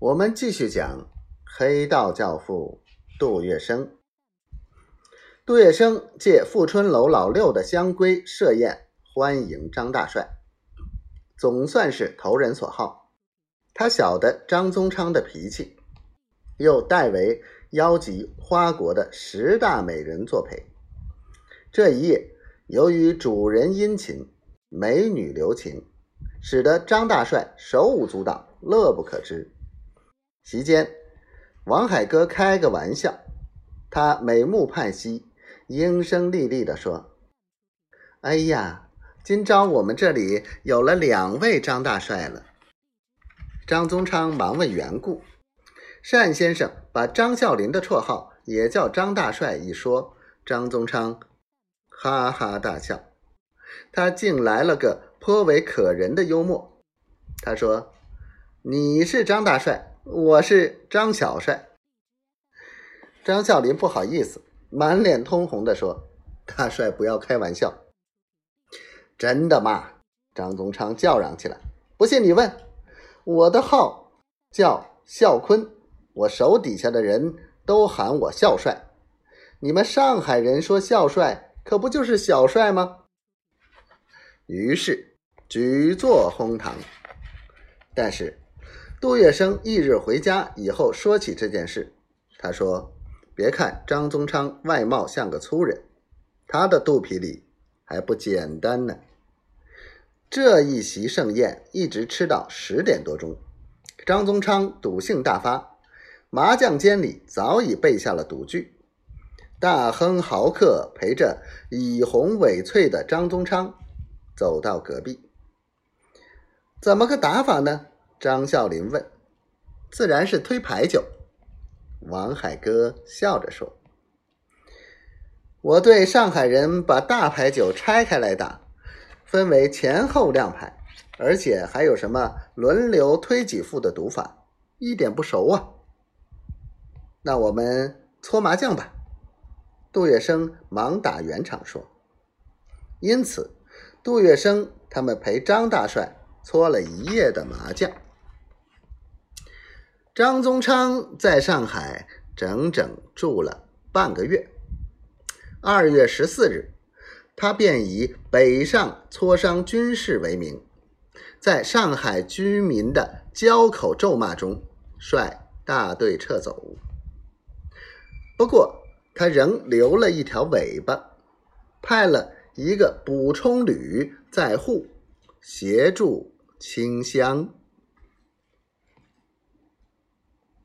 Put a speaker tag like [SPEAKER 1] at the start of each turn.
[SPEAKER 1] 我们继续讲黑道教父杜月笙。杜月笙借富春楼老六的香闺设宴欢迎张大帅，总算是投人所好。他晓得张宗昌的脾气，又代为邀集花国的十大美人作陪。这一夜，由于主人殷勤，美女留情，使得张大帅手舞足蹈，乐不可支。席间，王海哥开个玩笑，他美目盼兮，应声利利地说：“哎呀，今朝我们这里有了两位张大帅了。”张宗昌忙问缘故，单先生把张啸林的绰号也叫张大帅一说，张宗昌哈哈大笑，他竟来了个颇为可人的幽默。他说：“你是张大帅。”我是张小帅，张啸林不好意思，满脸通红的说：“大帅不要开玩笑，真的吗？”张宗昌叫嚷起来：“不信你问，我的号叫孝坤，我手底下的人都喊我孝帅。你们上海人说孝帅，可不就是小帅吗？”于是举座哄堂，但是。杜月笙翌日回家以后，说起这件事，他说：“别看张宗昌外貌像个粗人，他的肚皮里还不简单呢。”这一席盛宴一直吃到十点多钟，张宗昌赌性大发，麻将间里早已备下了赌具。大亨豪客陪着以红尾翠的张宗昌走到隔壁，怎么个打法呢？张啸林问：“自然是推牌九。”王海哥笑着说：“我对上海人把大牌九拆开来打，分为前后亮牌，而且还有什么轮流推几副的赌法，一点不熟啊。”那我们搓麻将吧。杜月笙忙打圆场说：“因此，杜月笙他们陪张大帅搓了一夜的麻将。”张宗昌在上海整整住了半个月。二月十四日，他便以北上磋商军事为名，在上海居民的交口咒骂中，率大队撤走。不过，他仍留了一条尾巴，派了一个补充旅在沪协助清乡。